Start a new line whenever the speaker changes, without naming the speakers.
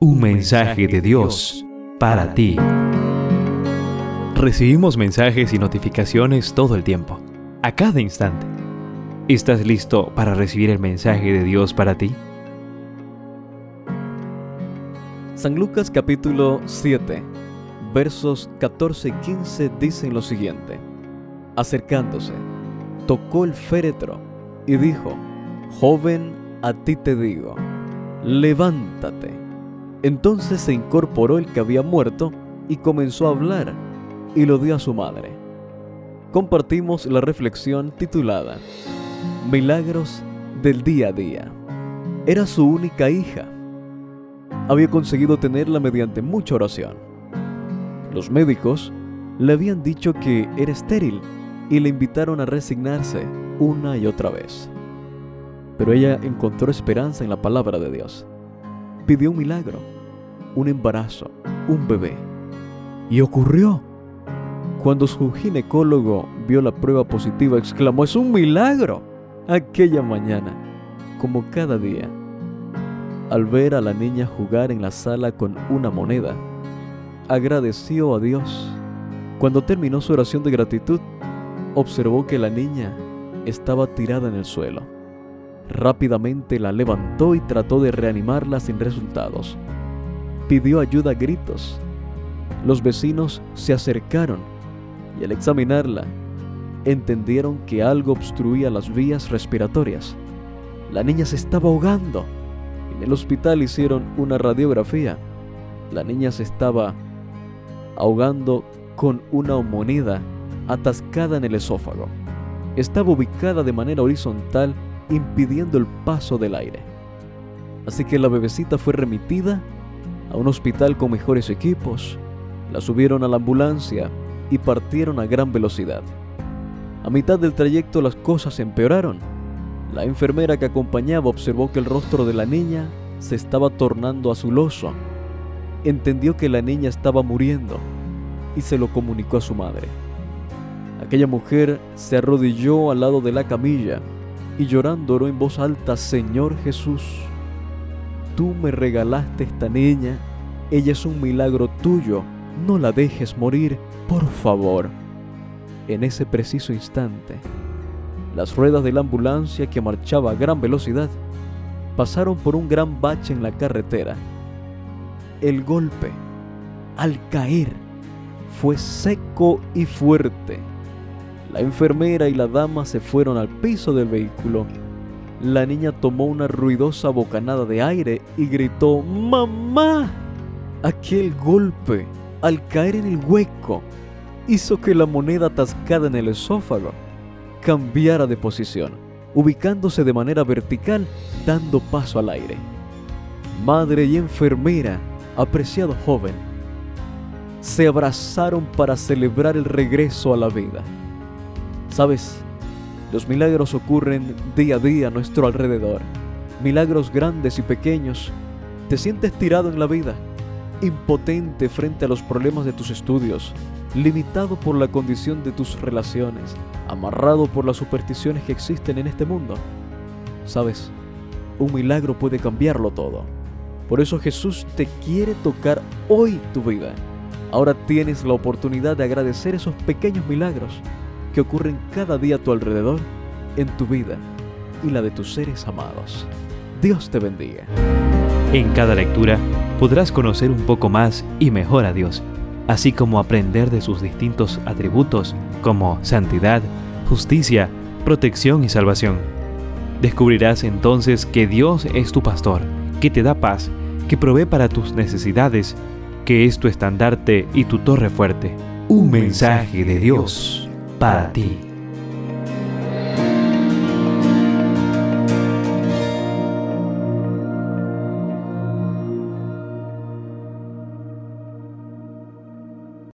Un mensaje de Dios para ti. Recibimos mensajes y notificaciones todo el tiempo, a cada instante. ¿Estás listo para recibir el mensaje de Dios para ti?
San Lucas capítulo 7, versos 14 y 15 dicen lo siguiente. Acercándose, tocó el féretro y dijo, Joven, a ti te digo, levántate. Entonces se incorporó el que había muerto y comenzó a hablar y lo dio a su madre. Compartimos la reflexión titulada Milagros del día a día. Era su única hija. Había conseguido tenerla mediante mucha oración. Los médicos le habían dicho que era estéril y le invitaron a resignarse una y otra vez. Pero ella encontró esperanza en la palabra de Dios pidió un milagro, un embarazo, un bebé. Y ocurrió. Cuando su ginecólogo vio la prueba positiva, exclamó, es un milagro. Aquella mañana, como cada día, al ver a la niña jugar en la sala con una moneda, agradeció a Dios. Cuando terminó su oración de gratitud, observó que la niña estaba tirada en el suelo. Rápidamente la levantó y trató de reanimarla sin resultados. Pidió ayuda a gritos. Los vecinos se acercaron y al examinarla entendieron que algo obstruía las vías respiratorias. La niña se estaba ahogando. En el hospital hicieron una radiografía. La niña se estaba ahogando con una moneda atascada en el esófago. Estaba ubicada de manera horizontal impidiendo el paso del aire. Así que la bebecita fue remitida a un hospital con mejores equipos, la subieron a la ambulancia y partieron a gran velocidad. A mitad del trayecto las cosas empeoraron. La enfermera que acompañaba observó que el rostro de la niña se estaba tornando azuloso. Entendió que la niña estaba muriendo y se lo comunicó a su madre. Aquella mujer se arrodilló al lado de la camilla y llorando oró en voz alta, Señor Jesús, tú me regalaste esta niña, ella es un milagro tuyo, no la dejes morir, por favor. En ese preciso instante, las ruedas de la ambulancia que marchaba a gran velocidad pasaron por un gran bache en la carretera. El golpe, al caer, fue seco y fuerte la enfermera y la dama se fueron al piso del vehículo. La niña tomó una ruidosa bocanada de aire y gritó ¡Mamá! Aquel golpe, al caer en el hueco, hizo que la moneda atascada en el esófago cambiara de posición, ubicándose de manera vertical, dando paso al aire. Madre y enfermera, apreciado joven, se abrazaron para celebrar el regreso a la vida. Sabes, los milagros ocurren día a día a nuestro alrededor. Milagros grandes y pequeños. Te sientes tirado en la vida, impotente frente a los problemas de tus estudios, limitado por la condición de tus relaciones, amarrado por las supersticiones que existen en este mundo. Sabes, un milagro puede cambiarlo todo. Por eso Jesús te quiere tocar hoy tu vida. Ahora tienes la oportunidad de agradecer esos pequeños milagros que ocurren cada día a tu alrededor, en tu vida y la de tus seres amados. Dios te bendiga.
En cada lectura podrás conocer un poco más y mejor a Dios, así como aprender de sus distintos atributos como santidad, justicia, protección y salvación. Descubrirás entonces que Dios es tu pastor, que te da paz, que provee para tus necesidades, que es tu estandarte y tu torre fuerte. Un mensaje de Dios para ti.